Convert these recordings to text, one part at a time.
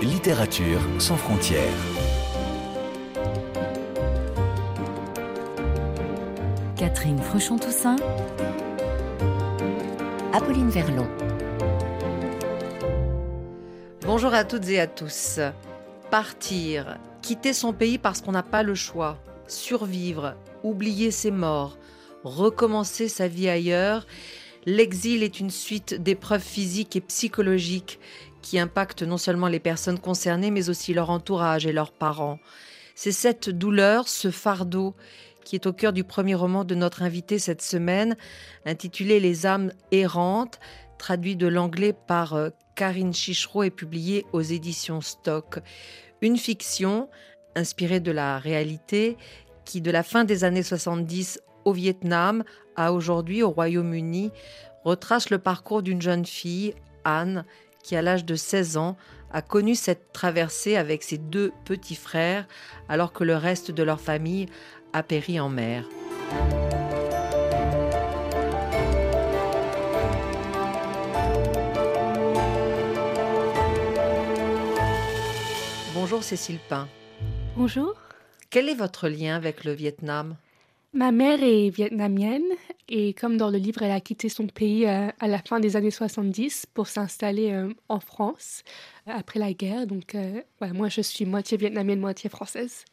Littérature sans frontières. Catherine Fruchon-Toussaint. Apolline Verlon. Bonjour à toutes et à tous. Partir, quitter son pays parce qu'on n'a pas le choix, survivre, oublier ses morts, recommencer sa vie ailleurs, l'exil est une suite d'épreuves physiques et psychologiques qui impactent non seulement les personnes concernées, mais aussi leur entourage et leurs parents. C'est cette douleur, ce fardeau, qui est au cœur du premier roman de notre invité cette semaine, intitulé Les âmes errantes, traduit de l'anglais par euh, Karine Chichereau et publié aux éditions Stock. Une fiction inspirée de la réalité qui, de la fin des années 70 au Vietnam à aujourd'hui au Royaume-Uni, retrace le parcours d'une jeune fille, Anne, qui à l'âge de 16 ans a connu cette traversée avec ses deux petits frères alors que le reste de leur famille a péri en mer. Bonjour Cécile Pain. Bonjour. Quel est votre lien avec le Vietnam? Ma mère est vietnamienne et comme dans le livre, elle a quitté son pays euh, à la fin des années 70 pour s'installer euh, en France euh, après la guerre. Donc moi, je suis moitié vietnamienne, moitié française.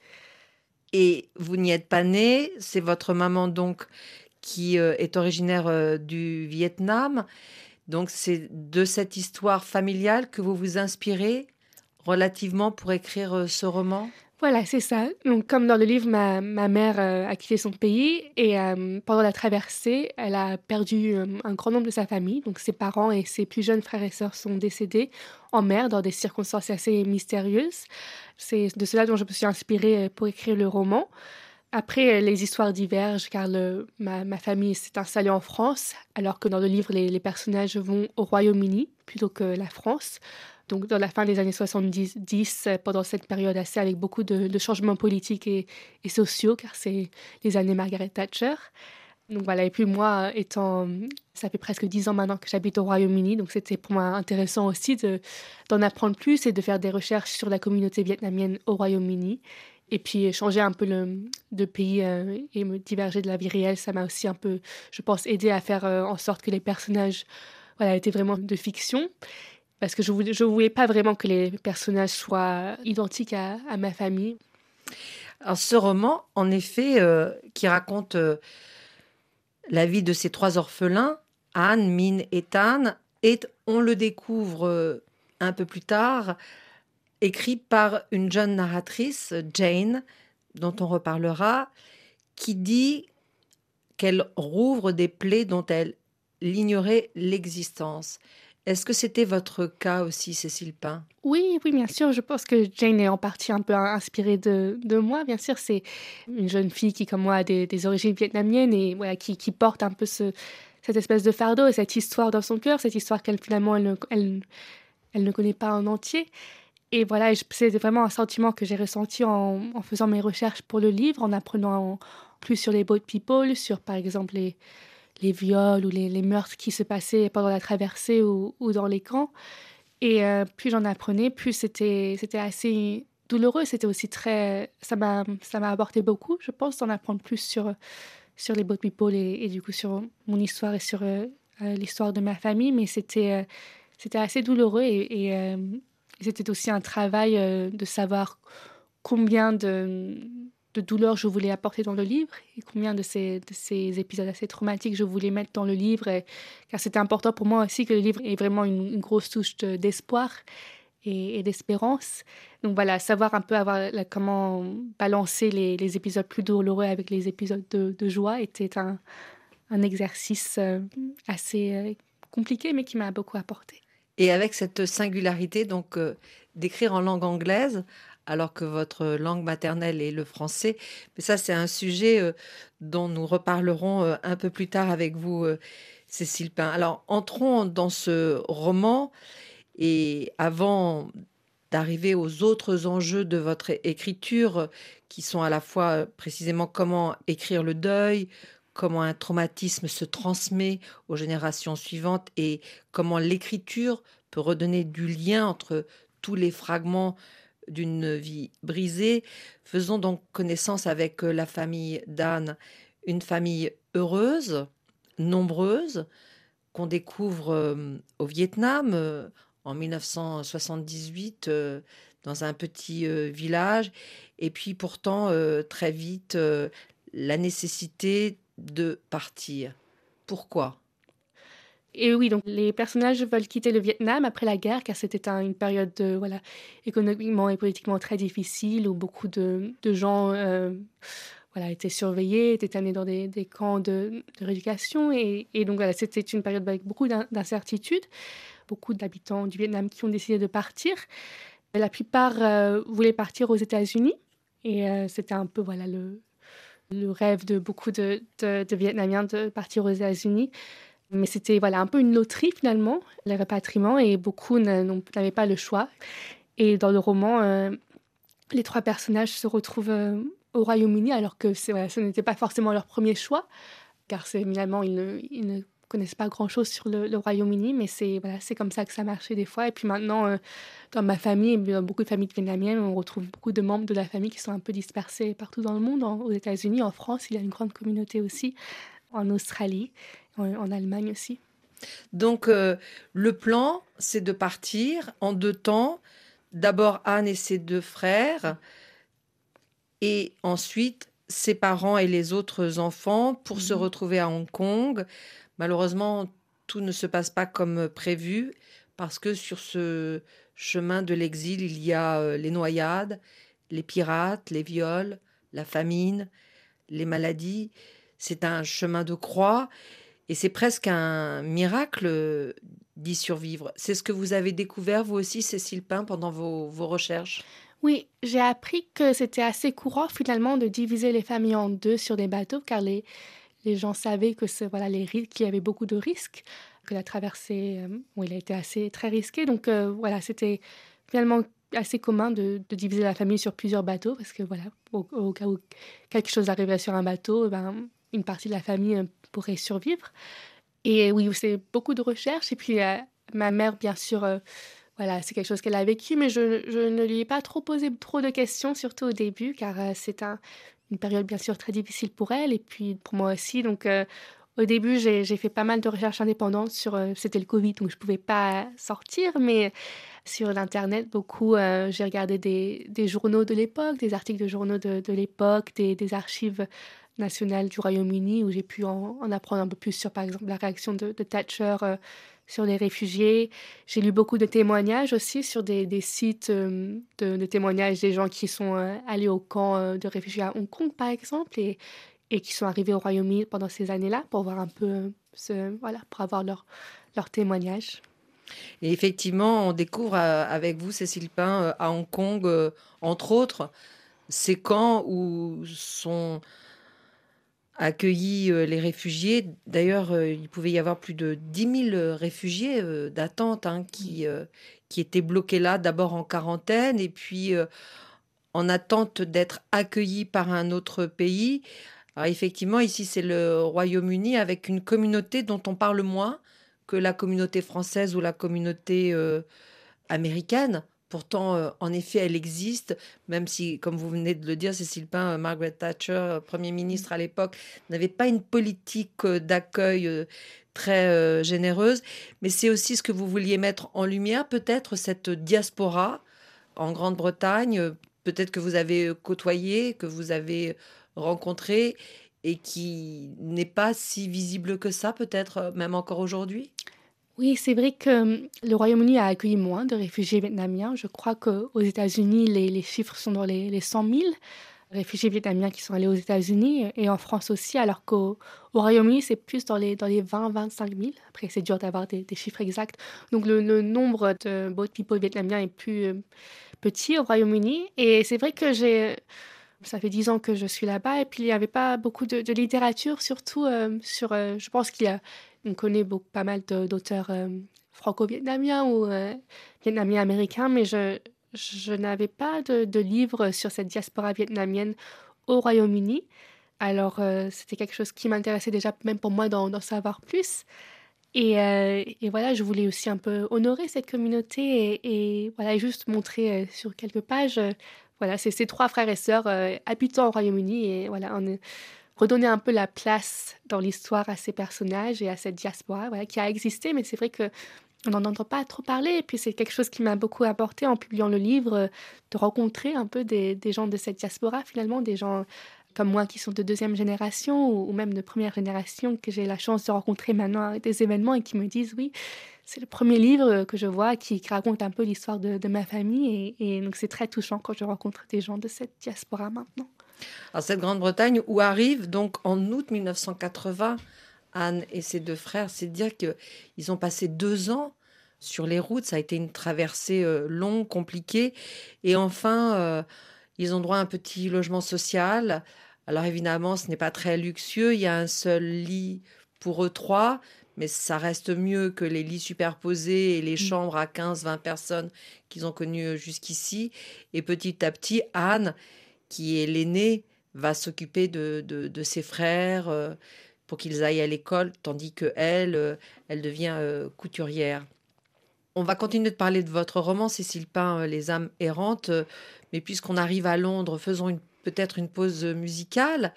Et vous n'y êtes pas née, c'est votre maman donc qui est originaire du Vietnam. Donc c'est de cette histoire familiale que vous vous inspirez relativement pour écrire ce roman? Voilà, c'est ça. Donc, comme dans le livre, ma, mère euh, a quitté son pays et euh, pendant la traversée, elle a perdu euh, un grand nombre de sa famille. Donc, ses parents et ses plus jeunes frères et sœurs sont décédés en mer dans des circonstances assez mystérieuses. C'est de cela dont je me suis inspirée pour écrire le roman. Après, les histoires divergent car ma, famille s'est installée en France, alors que dans le livre, les personnages vont au Royaume-Uni plutôt que la France donc dans la fin des années 70, euh, pendant cette période assez avec beaucoup de, changements politiques et, sociaux, car c'est les années Margaret Thatcher. Donc voilà, et puis moi, étant, ça fait presque dix ans maintenant que j'habite au Royaume-Uni, donc c'était pour moi intéressant aussi d'en apprendre plus et de faire des recherches sur la communauté vietnamienne au Royaume-Uni. Et puis changer un peu le, de pays euh, et me diverger de la vie réelle, ça m'a aussi un peu, je pense, aidé à faire euh, en sorte que les personnages voilà, étaient vraiment de fiction parce que je ne voulais, pas vraiment que les personnages soient identiques à, ma famille. Alors ce roman, en effet, euh, qui raconte euh, la vie de ces trois orphelins, Anne, Min et Tan, est, on le découvre euh, un peu plus tard, écrit par une jeune narratrice, Jane, dont on reparlera, qui dit qu'elle rouvre des plaies dont elle ignorait l'existence. Est-ce que c'était votre cas aussi, Cécile Pain? Oui, oui, bien sûr. Je pense que Jane est en partie un peu inspirée de, moi. Bien sûr, c'est une jeune fille qui, comme moi, a des, origines vietnamiennes et voilà, qui, porte un peu ce, cette espèce de fardeau et cette histoire dans son cœur, cette histoire qu'elle finalement elle ne, elle, elle ne connaît pas en entier. Et voilà, c'est vraiment un sentiment que j'ai ressenti en, en, faisant mes recherches pour le livre, en apprenant plus sur les boat people, sur par exemple les, les viols ou les, meurtres qui se passaient pendant la traversée ou, dans les camps. Et euh, plus j'en apprenais, plus c'était assez douloureux. C'était aussi très ça m'a apporté beaucoup, je pense, d'en apprendre plus sur sur les boat people et, et, du coup sur mon histoire et sur euh, euh, l'histoire de ma famille. Mais c'était assez douloureux et c'était aussi un travail de savoir combien de de douleur je voulais apporter dans le livre et combien de ces, de ces épisodes assez traumatiques je voulais mettre dans le livre, car c'était important pour moi aussi que le livre ait vraiment une, grosse touche d'espoir et, d'espérance. Donc voilà, savoir un peu avoir comment balancer les, épisodes plus douloureux avec les épisodes de, joie était un, un exercice euh, assez euh, compliqué, mais qui m'a beaucoup apporté. Et avec cette singularité, donc euh, d'écrire en langue anglaise, alors que votre langue maternelle est le français. Mais ça, c'est un sujet euh, dont nous reparlerons euh, un peu plus tard avec vous, euh, Cécile Pain. Alors, entrons dans ce roman et avant d'arriver aux autres enjeux de votre écriture, qui sont à la fois précisément comment écrire le deuil, comment un traumatisme se transmet aux générations suivantes et comment l'écriture peut redonner du lien entre tous les fragments d'une vie brisée. Faisons donc connaissance avec la famille d'Anne, une famille heureuse, nombreuse, qu'on découvre euh, au Vietnam euh, en 1978 euh, dans un petit village et puis pourtant très vite la nécessité de partir. Pourquoi? Et oui, donc les personnages veulent quitter le Vietnam après la guerre, car c'était une période voilà, économiquement et politiquement très difficile, où beaucoup de, gens voilà, étaient surveillés, étaient amenés dans des, camps de, rééducation. Et, donc voilà, c'était une période avec beaucoup d'incertitudes. Beaucoup d'habitants du Vietnam qui ont décidé de partir. La plupart euh, voulaient partir aux États-Unis. Et euh, c'était un peu voilà, le, le rêve de beaucoup de, de, Vietnamiens de partir aux États-Unis. Mais c'était voilà, un peu une loterie finalement, le repatriement, et beaucoup n'avaient pas le choix. Et dans le roman, euh, les trois personnages se retrouvent au Royaume-Uni, alors que ce n'était pas forcément leur premier choix, car finalement, ils ne, ils ne connaissent pas grand-chose sur le, Royaume-Uni, mais c'est voilà, comme ça que ça marchait des fois. Et puis maintenant, euh, dans ma famille, dans beaucoup de familles vietnamiennes, on retrouve beaucoup de membres de la famille qui sont un peu dispersés partout dans le monde. aux États-Unis, en France, il y a une grande communauté aussi, en Australie, en, Allemagne aussi. Donc, euh, le plan, c'est de partir en deux temps. D'abord, Anne et ses deux frères et ensuite ses parents et les autres enfants pour se mhm. retrouver à Hong Kong. Malheureusement, tout ne se passe pas comme prévu parce que sur ce chemin de l'exil, il y a euh, les noyades, les pirates, les viols, la famine, les maladies. C'est un chemin de croix et c'est presque un miracle d'y survivre. C'est ce que vous avez découvert, vous aussi, Cécile Pain, pendant vos, vos recherches? Oui, j'ai appris que c'était assez courant finalement de diviser les familles en deux sur des bateaux car les, les gens savaient que voilà les qu'il y avait beaucoup de risques, que la traversée euh, il a été assez très risquée. Donc euh, voilà, c'était finalement assez commun de, de, diviser la famille sur plusieurs bateaux parce que voilà, au, cas où quelque chose arriverait sur un bateau, eh ben, une partie de la famille euh, pourrait survivre. Et oui, c'est beaucoup de recherches. Et puis ma mère, bien sûr, voilà, c'est quelque chose qu'elle a vécu, mais je, ne lui ai pas trop posé trop de questions, surtout au début, car euh, c'est un, une période bien sûr très difficile pour elle et puis pour moi aussi. Donc euh, au début, j'ai fait pas mal de recherches indépendantes sur. Euh, c'était le Covid, donc je pouvais pas sortir, mais sur l'internet beaucoup. j'ai regardé des, journaux de l'époque, des articles de journaux de, l'époque, des, archives nationales du Royaume-Uni où j'ai pu en, en, apprendre un peu plus sur, par exemple, la réaction de, Thatcher sur les réfugiés. J'ai lu beaucoup de témoignages aussi sur des, sites euh, de, témoignages des gens qui sont euh, allés au camp euh, de réfugiés à Hong Kong, par exemple, et, et qui sont arrivés au Royaume-Uni pendant ces années-là pour voir un peu, ce, voilà, pour avoir leur, leur témoignage. Et effectivement, on découvre avec vous, Cécile Pain, à Hong Kong, entre autres, ces camps où sont accueilli euh, les réfugiés. D'ailleurs, euh, il pouvait y avoir plus de 10 000 réfugiés euh, d'attente hein, qui, qui étaient bloqués là, d'abord en quarantaine et puis en attente d'être accueillis par un autre pays. Alors effectivement, ici, c'est le Royaume-Uni avec une communauté dont on parle moins que la communauté française ou la communauté américaine. Pourtant, euh, en effet, elle existe, même si, comme vous venez de le dire, Cécile Pain, euh, Margaret Thatcher, euh, Premier ministre à l'époque, n'avait pas une politique d'accueil très généreuse. Mais c'est aussi ce que vous vouliez mettre en lumière, peut-être cette diaspora en Grande-Bretagne, peut-être que vous avez côtoyé, que vous avez rencontré et qui n'est pas si visible que ça, peut-être même encore aujourd'hui? Oui, c'est vrai que hum, le Royaume-Uni a accueilli moins de réfugiés vietnamiens. Je crois qu'aux États-Unis, les, chiffres sont dans les, les 100 000 réfugiés vietnamiens qui sont allés aux États-Unis et en France aussi, alors qu'au Royaume-Uni, c'est plus dans les, dans les 20-25 000. Après, c'est dur d'avoir des, chiffres exacts. Donc, le, nombre de boat people vietnamiens est plus euh, petit au Royaume-Uni. Et c'est vrai que j'ai. Ça fait dix ans que je suis là-bas et puis il n'y avait pas beaucoup de, littérature, surtout euh, sur. Euh, je pense qu'il y a on connaît pas mal d'auteurs euh, franco-vietnamiens ou vietnamiens américains, mais je, n'avais pas de, de livre sur cette diaspora vietnamienne au Royaume-Uni. Alors, c'était quelque chose qui m'intéressait déjà, même pour moi, d'en savoir plus. Et, voilà, je voulais aussi un peu honorer cette communauté et, et voilà, juste montrer sur quelques pages, voilà, c'est ces trois frères et sœurs habitant au Royaume-Uni et voilà, on, redonner un peu la place dans l'histoire à ces personnages et à cette diaspora qui a existé, mais c'est vrai que on n'en entend pas trop parler. Et puis c'est quelque chose qui m'a beaucoup apporté en publiant le livre, de rencontrer un peu des, gens de cette diaspora finalement, des gens comme moi qui sont de deuxième génération ou, même de première génération que j'ai la chance de rencontrer maintenant à des événements et qui me disent oui, c'est le premier livre que je vois qui, raconte un peu l'histoire de, ma famille et, et donc c'est très touchant quand je rencontre des gens de cette diaspora maintenant. Alors cette Grande-Bretagne où arrive donc en août 1980 Anne et ses deux frères, c'est dire qu'ils ont passé deux ans sur les routes. Ça a été une traversée euh, longue, compliquée. Et enfin, euh, ils ont droit à un petit logement social. Alors évidemment, ce n'est pas très luxueux. Il y a un seul lit pour eux trois, mais ça reste mieux que les lits superposés et les mmh. chambres à 15-20 personnes qu'ils ont connues euh, jusqu'ici. Et petit à petit, Anne qui est l'aîné, va s'occuper de, de, ses frères euh, pour qu'ils aillent à l'école, tandis que elle, euh, elle devient euh, couturière. On va continuer de parler de votre roman, Cécile Pain, Les âmes errantes, mais puisqu'on arrive à Londres, faisons peut-être une pause musicale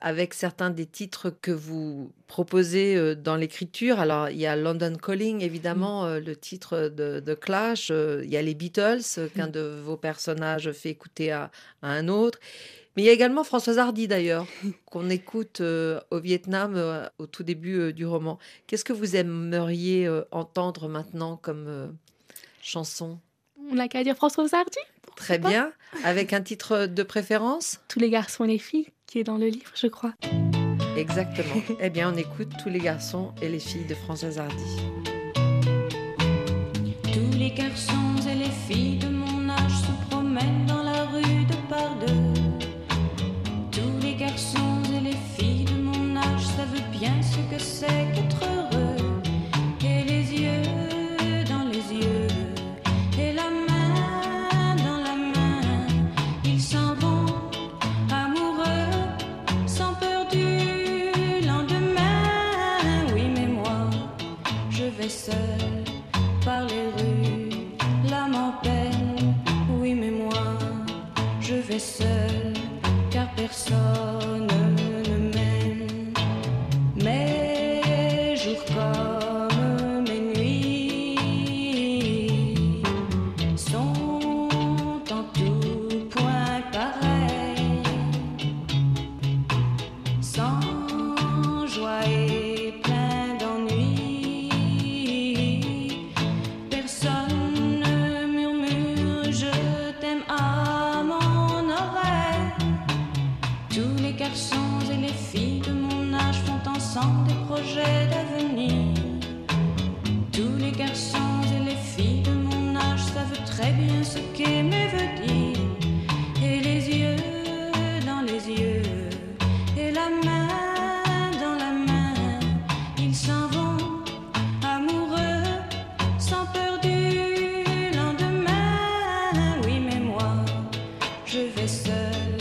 avec certains des titres que vous proposez dans l'écriture. Alors, il y a London Calling, évidemment, mmh. le titre de, de Clash. il y a les Beatles, qu'un mmh. de vos personnages fait écouter à, à, un autre. Mais il y a également Françoise Hardy, d'ailleurs, qu'on écoute au Vietnam au tout début du roman. Qu'est-ce que vous aimeriez entendre maintenant comme chanson? On n'a qu'à dire Françoise Hardy Très bien. Avec un titre de préférence? Tous les garçons et les filles qui est dans le livre, je crois. Exactement. eh bien, on écoute tous les garçons et les filles de Françoise Hardy. Tous les garçons et les filles de mon âge se promènent dans la rue de par deux. Tous les garçons et les filles de mon âge savent bien ce que c'est qu'être heureux. Vous êtes bien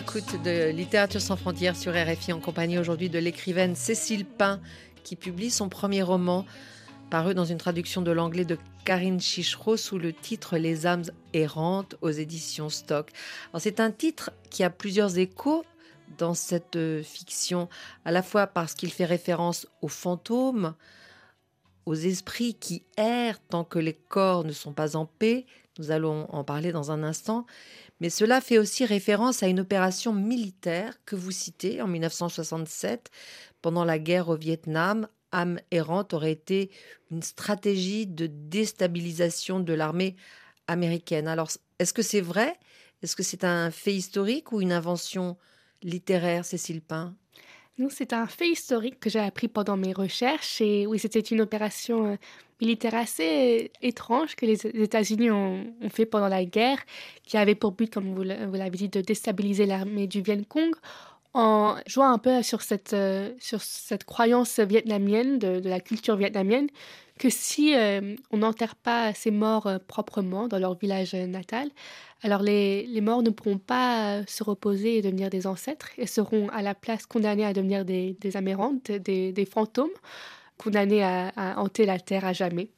l'écoute de Littérature sans frontières sur RFI en compagnie aujourd'hui de l'écrivaine Cécile Pain qui publie son premier roman paru dans une traduction de l'anglais de Karine Chichereau sous le titre Les âmes errantes aux éditions Stock. C'est un titre qui a plusieurs échos dans cette euh, fiction, à la fois parce qu'il fait référence aux fantômes, aux esprits qui errent tant que les corps ne sont pas en paix, nous allons en parler dans un instant, mais cela fait aussi référence à une opération militaire que vous citez en 1967 pendant la guerre au Vietnam. Âme errante aurait été une stratégie de déstabilisation de l'armée américaine. Alors, est-ce que c'est vrai? Est-ce que c'est un fait historique ou une invention littéraire, Cécile Pain? C'est un fait historique que j'ai appris pendant mes recherches. Et oui, c'était une opération euh, militaire assez étrange que les États-Unis ont, fait pendant la guerre, qui avait pour but, comme vous l'avez dit, de déstabiliser l'armée du Viet Cong en jouant un peu sur cette, euh, sur cette croyance vietnamienne, de, la culture vietnamienne, que si euh, on n'enterre pas ces morts euh, proprement dans leur village natal, alors les, les, morts ne pourront pas se reposer et devenir des ancêtres et seront à la place condamnés à devenir des, des amérantes, des, des, fantômes, condamnés à, hanter la terre à jamais.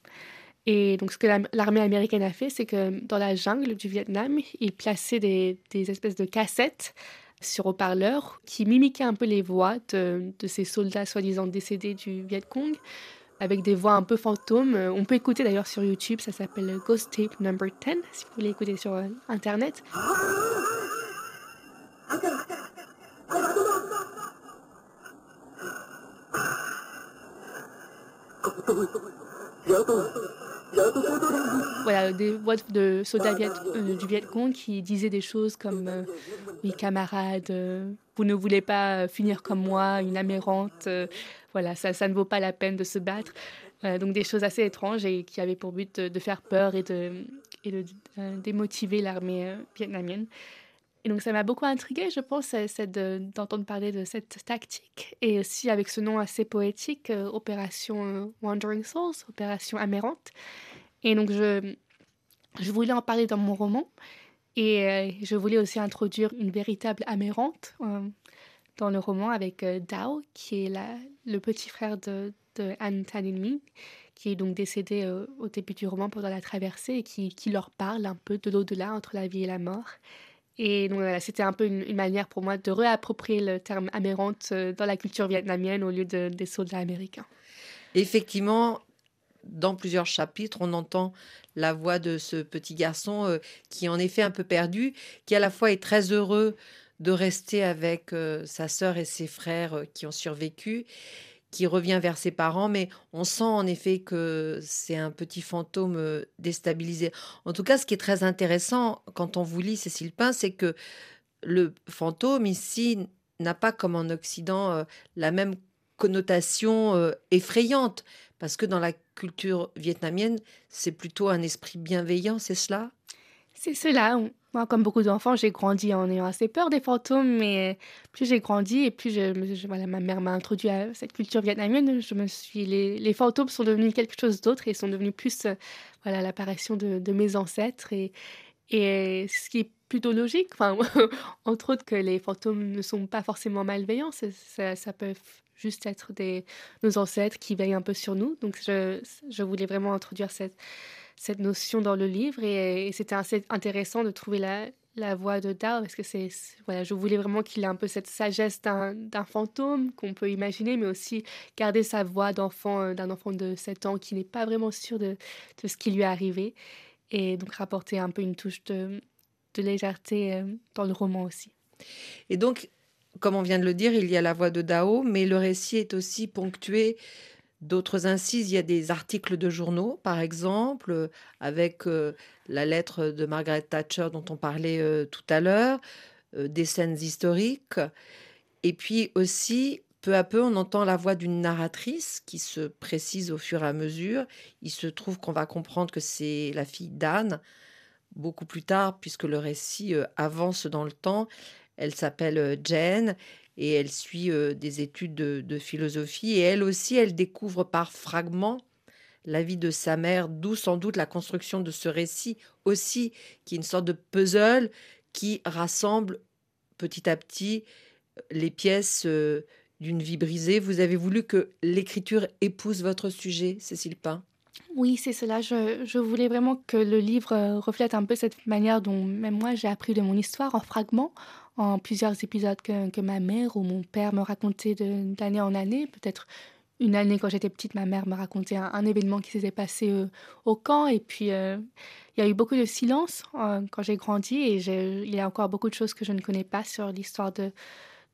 Et donc ce que l'armée américaine a fait, c'est que dans la jungle du Vietnam, ils plaçaient des, des espèces de cassettes sur haut-parleur qui mimiquait un peu les voix de, ces soldats soi-disant décédés du Viet Cong avec des voix un peu fantômes. Euh, on peut écouter d'ailleurs sur YouTube, ça s'appelle Ghost Tape Number 10 si vous voulez écouter sur euh, internet. Voilà, des voix de soldats euh, du Viet Cong qui disaient des choses comme euh, Oui, camarades, euh, vous ne voulez pas finir comme moi, une amérante, voilà, ça, ça ne vaut pas la peine de se battre. donc des choses assez étranges et qui avaient pour but de, faire peur et de, et de démotiver l'armée vietnamienne. Et donc ça m'a beaucoup intriguée, je pense, d'entendre parler de cette tactique. Et aussi avec ce nom assez poétique, euh, Opération euh, Wandering Souls, Opération Amérante. Et donc je, voulais en parler dans mon roman. Et euh, je voulais aussi introduire une véritable Amérante dans le roman avec Dao, qui est le petit frère de, de Anne Tanin qui est donc décédé au début du roman pendant la traversée et qui leur parle un peu de l'au-delà entre la vie et la mort. Et donc c'était un peu une, manière pour moi de réapproprier le terme amérante euh, dans la culture vietnamienne au lieu de, des soldats américains. Effectivement, dans plusieurs chapitres, on entend la voix de ce petit garçon euh, qui en effet un peu perdu, qui à la fois est très heureux de rester avec euh, sa sœur et ses frères qui ont survécu qui revient vers ses parents, mais on sent en effet que c'est un petit fantôme euh, déstabilisé. En tout cas, ce qui est très intéressant quand on vous lit Cécile Pin, c'est que le fantôme ici n'a pas comme en Occident euh, la même connotation euh, effrayante, parce que dans la culture vietnamienne, c'est plutôt un esprit bienveillant, c'est cela? C'est cela. Moi, comme beaucoup d'enfants, j'ai grandi en ayant assez peur des fantômes, mais plus j'ai grandi et plus ma mère m'a introduit à cette culture vietnamienne, je me suis, les, les fantômes sont devenus quelque chose d'autre et sont devenus plus voilà, l'apparition de, mes ancêtres et, et ce qui est plutôt logique, enfin, entre autres que les fantômes ne sont pas forcément malveillants, ça peut juste être des, nos ancêtres qui veillent un peu sur nous. Donc je, je voulais vraiment introduire cette cette notion dans le livre et, c'était assez intéressant de trouver la, la voix de Dao parce que c'est voilà je voulais vraiment qu'il ait un peu cette sagesse d'un fantôme qu'on peut imaginer mais aussi garder sa voix d'enfant euh, d'un enfant de 7 ans qui n'est pas vraiment sûr de, de, ce qui lui est arrivé et donc rapporter un peu une touche de, de légèreté euh, dans le roman aussi. Et donc comme on vient de le dire, il y a la voix de Dao, mais le récit est aussi ponctué D'autres incises, il y a des articles de journaux, par exemple, avec euh, la lettre de Margaret Thatcher dont on parlait euh, tout à l'heure, euh, des scènes historiques. Et puis aussi, peu à peu, on entend la voix d'une narratrice qui se précise au fur et à mesure. Il se trouve qu'on va comprendre que c'est la fille d'Anne beaucoup plus tard, puisque le récit avance dans le temps. Elle s'appelle Jane et elle suit euh, des études de, philosophie. Et elle aussi, elle découvre par fragments la vie de sa mère, d'où sans doute la construction de ce récit aussi, qui est une sorte de puzzle qui rassemble petit à petit euh, les pièces euh, d'une vie brisée. Vous avez voulu que l'écriture épouse votre sujet, Cécile Pain? Oui, c'est cela. Je, voulais vraiment que le livre reflète un peu cette manière dont même moi j'ai appris de mon histoire en fragments, en plusieurs épisodes que, que ma mère ou mon père me racontaient d'année en année. Peut-être une année quand j'étais petite, ma mère me racontait un, événement qui s'était passé euh, au camp. Et puis, euh, il y a eu beaucoup de silence euh, quand j'ai grandi. Et il y a encore beaucoup de choses que je ne connais pas sur l'histoire de,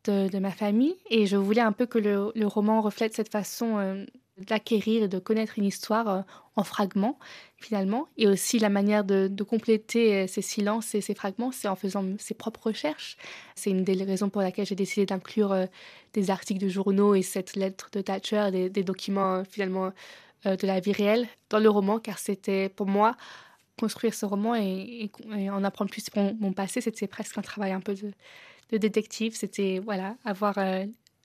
de, de, ma famille. Et je voulais un peu que le, le roman reflète cette façon d'acquérir et de connaître une histoire euh, en fragments finalement. Et aussi la manière de, compléter euh, ces silences et ces fragments, c'est en faisant ses propres recherches. C'est une des raisons pour laquelle j'ai décidé d'inclure euh, des articles de journaux et cette lettre de Thatcher, des, documents finalement de la vie réelle dans le roman, car c'était pour moi construire ce roman et, en apprendre plus sur mon, passé, c'était presque un travail un peu de détective. C'était voilà avoir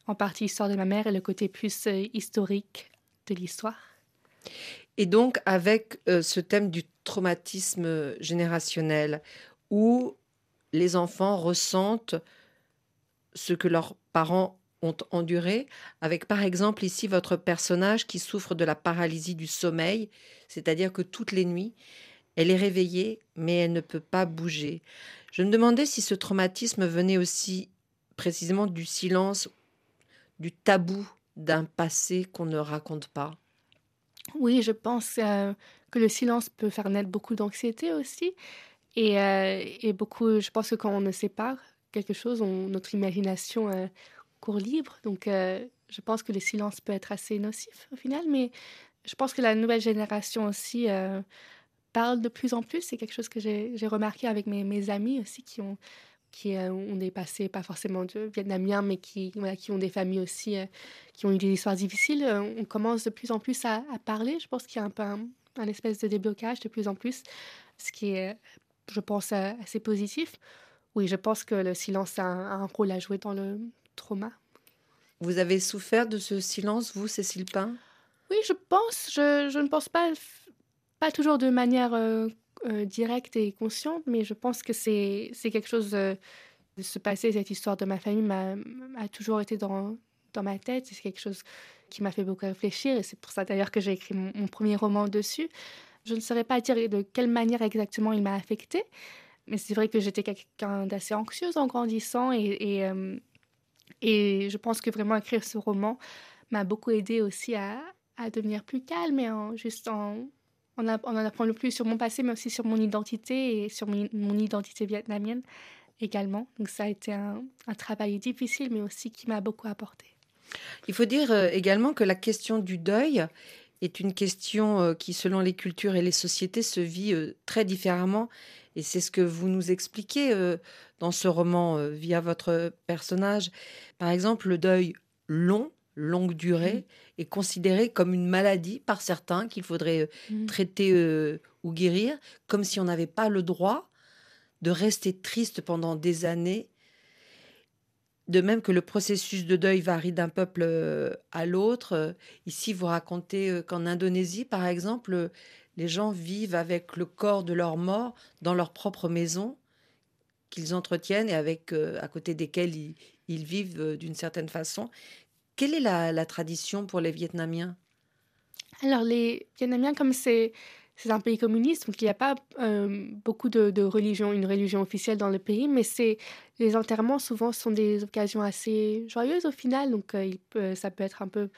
en partie l'histoire de ma mère et le côté plus historique de l'histoire? Et donc avec euh, ce thème du traumatisme générationnel, où les enfants ressentent ce que leurs parents ont enduré, avec par exemple ici votre personnage qui souffre de la paralysie du sommeil, c'est-à-dire que toutes les nuits, elle est réveillée, mais elle ne peut pas bouger. Je me demandais si ce traumatisme venait aussi précisément du silence, du tabou d'un passé qu'on ne raconte pas. Oui, je pense euh, que le silence peut faire naître beaucoup d'anxiété aussi. Et, euh, et, beaucoup, je pense que quand on ne sait pas quelque chose, notre imagination euh, court libre. Donc, je pense que le silence peut être assez nocif au final. Mais je pense que la nouvelle génération aussi parle de plus en plus. C'est quelque chose que j'ai remarqué avec mes amis aussi qui ont qui euh, ont des passés pas forcément de vietnamiens, mais qui, voilà, qui ont des familles aussi, euh, qui ont eu des histoires difficiles, euh, on commence de plus en plus à, parler. Je pense qu'il y a un peu un, espèce de déblocage de plus en plus, ce qui est, je pense, assez positif. Oui, je pense que le silence a un, rôle à jouer dans le trauma. Vous avez souffert de ce silence, vous, Cécile Pain? Oui, je pense. Je, je, ne pense pas, pas toujours de manière euh, directe et consciente, mais je pense que c'est quelque chose euh, de se passer. Cette histoire de ma famille m'a toujours été dans, dans ma tête. C'est quelque chose qui m'a fait beaucoup réfléchir et c'est pour ça d'ailleurs que j'ai écrit mon, premier roman dessus. Je ne saurais pas dire de quelle manière exactement il m'a affecté, mais c'est vrai que j'étais quelqu'un d'assez anxieuse en grandissant et, et, euh, je pense que vraiment écrire ce roman m'a beaucoup aidé aussi à, à devenir plus calme et en, juste en, on, en apprend le plus sur mon passé, mais aussi sur mon identité et sur mon, identité vietnamienne également. Donc ça a été un, travail difficile, mais aussi qui m'a beaucoup apporté. Il faut dire euh, également que la question du deuil est une question euh, qui, selon les cultures et les sociétés, se vit euh, très différemment. Et c'est ce que vous nous expliquez dans ce roman via votre personnage. Par exemple, le deuil long longue durée mmh. est considérée comme une maladie par certains qu'il faudrait euh, mmh. traiter euh, ou guérir, comme si on n'avait pas le droit de rester triste pendant des années. De même que le processus de deuil varie d'un peuple euh, à l'autre. Ici, vous racontez qu'en Indonésie, par exemple, les gens vivent avec le corps de leur mort dans leur propre maison qu'ils entretiennent et avec à côté desquels ils vivent d'une certaine façon. Quelle est la, tradition pour les Vietnamiens? Alors, les Vietnamiens, comme c'est un pays communiste, donc il n'y a pas euh, beaucoup de, religion, une religion officielle dans le pays, mais c'est les enterrements souvent sont des occasions assez joyeuses au final, donc euh, ça peut être un peu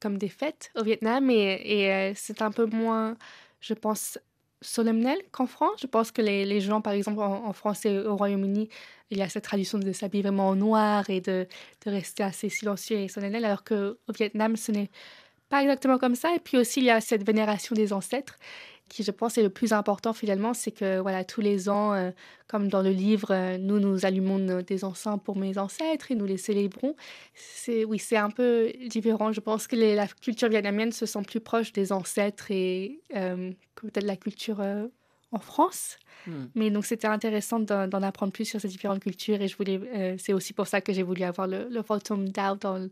comme des fêtes au Vietnam, et, et euh, c'est un peu moins, je pense, solennel qu'en France. Je pense que les, les gens, par exemple, en, France et au Royaume-Uni, il y a cette tradition de s'habiller vraiment en noir et de, de rester assez silencieux et solennel, alors qu'au Vietnam, ce n'est pas exactement comme ça. Et puis aussi, il y a cette vénération des ancêtres qui, je pense, est le plus important finalement, c'est que voilà, tous les ans, euh, comme dans le livre, euh, nous nous allumons des encens pour mes ancêtres et nous les célébrons. C'est oui, c'est un peu différent. Je pense que la culture vietnamienne se sent plus proche des ancêtres et euh, peut-être la culture en France. Hmm. Mais donc c'était intéressant d'en apprendre plus sur ces différentes cultures et je voulais, c'est aussi pour ça que j'ai voulu avoir le, le Dao dans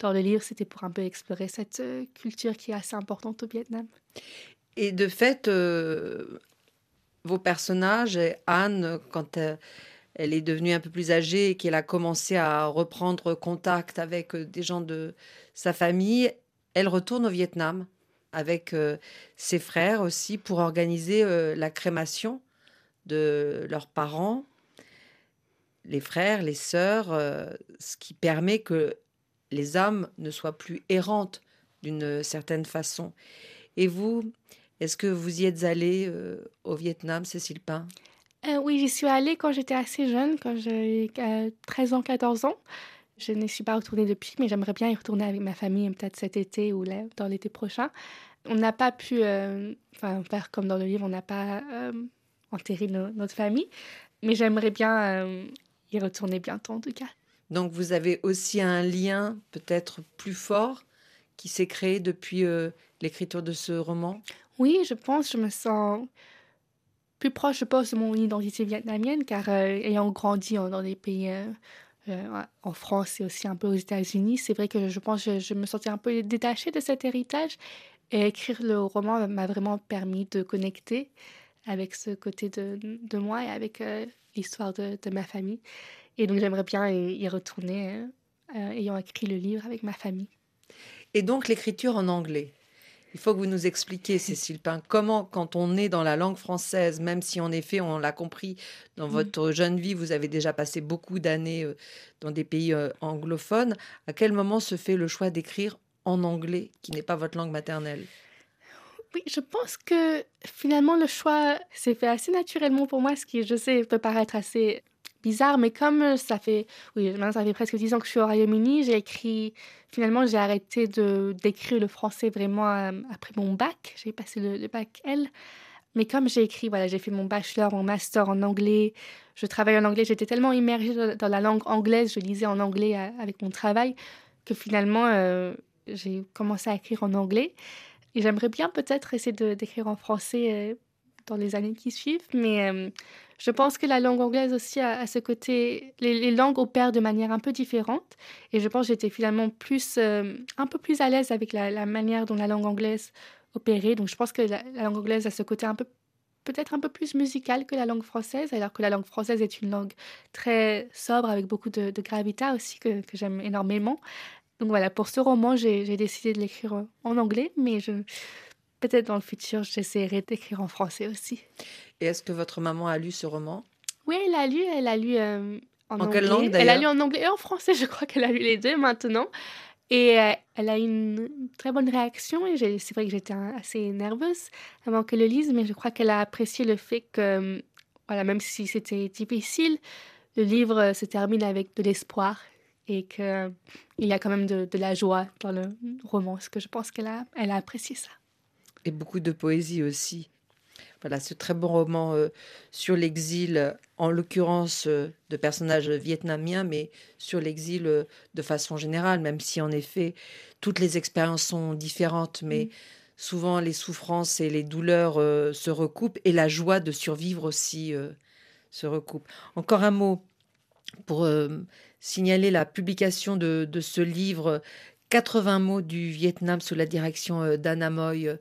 dans le livre, c'était pour un peu explorer cette culture qui est assez importante au Vietnam. Et de fait, euh, vos personnages, Anne, quand euh, elle est devenue un peu plus âgée et qu'elle a commencé à reprendre contact avec euh, des gens de sa famille, elle retourne au Vietnam avec ses frères aussi pour organiser la crémation de leurs parents, les frères, les sœurs, ce qui permet que les âmes ne soient plus errantes d'une certaine façon. Et vous, est-ce que vous y êtes allée euh, au Vietnam, Cécile Pain? Euh, Oui, j'y suis allée quand j'étais assez jeune, quand j'avais 13 ans, 14 ans. Je n'y suis pas retournée depuis, mais j'aimerais bien y retourner avec ma famille, peut-être cet été ou dans l'été prochain. On n'a pas pu euh, faire comme dans le livre, on n'a pas euh, enterré notre famille, mais j'aimerais bien euh, y retourner bientôt en tout cas. Donc vous avez aussi un lien peut-être plus fort qui s'est créé depuis l'écriture de ce roman? Oui, je pense, je me sens plus proche, je de mon identité vietnamienne, car ayant grandi dans des pays euh, en France et aussi un peu aux États-Unis, c'est vrai que je pense que je, me sentais un peu détachée de cet héritage. Et écrire le roman m'a vraiment permis de connecter avec ce côté de, de moi et avec euh, l'histoire de, de, ma famille. Et donc j'aimerais bien y, retourner euh, ayant écrit le livre avec ma famille. Et donc l'écriture en anglais il faut que vous nous expliquiez, Cécile Pin, comment, quand on est dans la langue française, même si en effet, on l'a compris, dans votre jeune vie, vous avez déjà passé beaucoup d'années euh, dans des pays euh, anglophones, à quel moment se fait le choix d'écrire en anglais, qui n'est pas votre langue maternelle? Oui, je pense que finalement le choix s'est fait assez naturellement pour moi, ce qui, je sais, peut paraître assez bizarre, mais comme ça fait, oui, ça fait presque dix ans que je suis au Royaume-Uni, j'ai écrit, finalement, j'ai arrêté de d'écrire le français vraiment euh, après mon bac. J'ai passé le, bac L. Mais comme j'ai écrit, voilà, j'ai fait mon bachelor, mon master en anglais, je travaille en anglais, j'étais tellement immergée dans la langue anglaise, je lisais en anglais euh, avec mon travail, que finalement, euh, j'ai commencé à écrire en anglais. Et j'aimerais bien peut-être essayer d'écrire en français dans les années qui suivent, mais je pense que la langue anglaise aussi a, ce côté, les, langues opèrent de manière un peu différente. Et je pense que j'étais finalement plus, euh, un peu plus à l'aise avec la, manière dont la langue anglaise opérait. Donc je pense que la, langue anglaise a ce côté un peu, peut-être un peu plus musical que la langue française, alors que la langue française est une langue très sobre avec beaucoup de, de gravité aussi que, j'aime énormément. Donc voilà, pour ce roman, j'ai décidé de l'écrire en anglais, mais peut-être dans le futur, j'essaierai d'écrire en français aussi. Et est-ce que votre maman a lu ce roman? Oui, elle a lu. Elle a lu euh, en, en quelle langue Elle a lu en anglais et en français. Je crois qu'elle a lu les deux maintenant. Et euh, elle a eu une très bonne réaction. Et c'est vrai que j'étais assez nerveuse avant qu'elle le lise, mais je crois qu'elle a apprécié le fait que, voilà, même si c'était difficile, le livre se termine avec de l'espoir et qu'il y a quand même de, de, la joie dans le roman. Ce que je pense qu'elle a, elle a apprécié ça? Et beaucoup de poésie aussi. Voilà, ce très bon roman euh, sur l'exil, en l'occurrence euh, de personnages vietnamiens, mais sur l'exil euh, de façon générale, même si en effet toutes les expériences sont différentes, mais mm. souvent les souffrances et les douleurs se recoupent et la joie de survivre aussi se recoupe. Encore un mot pour signaler la publication de, de, ce livre 80 mots du Vietnam sous la direction d'Anna Moy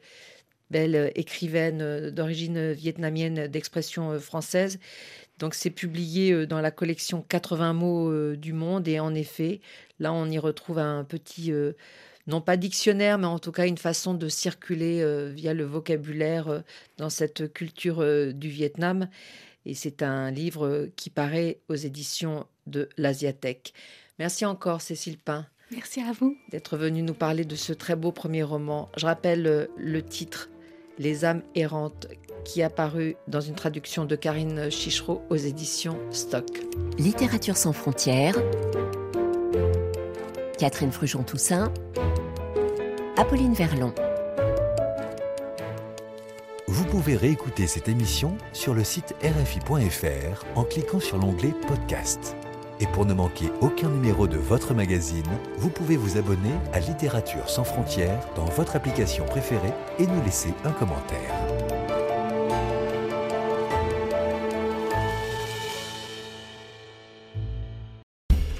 belle euh, écrivaine euh, d'origine vietnamienne d'expression euh, française. Donc c'est publié dans la collection 80 mots du monde et en effet, là on y retrouve un petit, non pas dictionnaire, mais en tout cas une façon de circuler via le vocabulaire dans cette culture du Vietnam. Et c'est un livre qui paraît aux éditions de l'Asiatech. Merci encore Cécile Pain. Merci à vous. D'être venue nous parler de ce très beau premier roman. Je rappelle le titre les âmes errantes, qui a paru dans une traduction de Karine Chichereau aux éditions Stock. Littérature sans frontières. Catherine Frujon-Toussaint. Apolline Verlon. Vous pouvez réécouter cette émission sur le site rfi.fr en cliquant sur l'onglet Podcast. Et pour ne manquer aucun numéro de votre magazine, vous pouvez vous abonner à Littérature sans frontières dans votre application préférée et nous laisser un commentaire.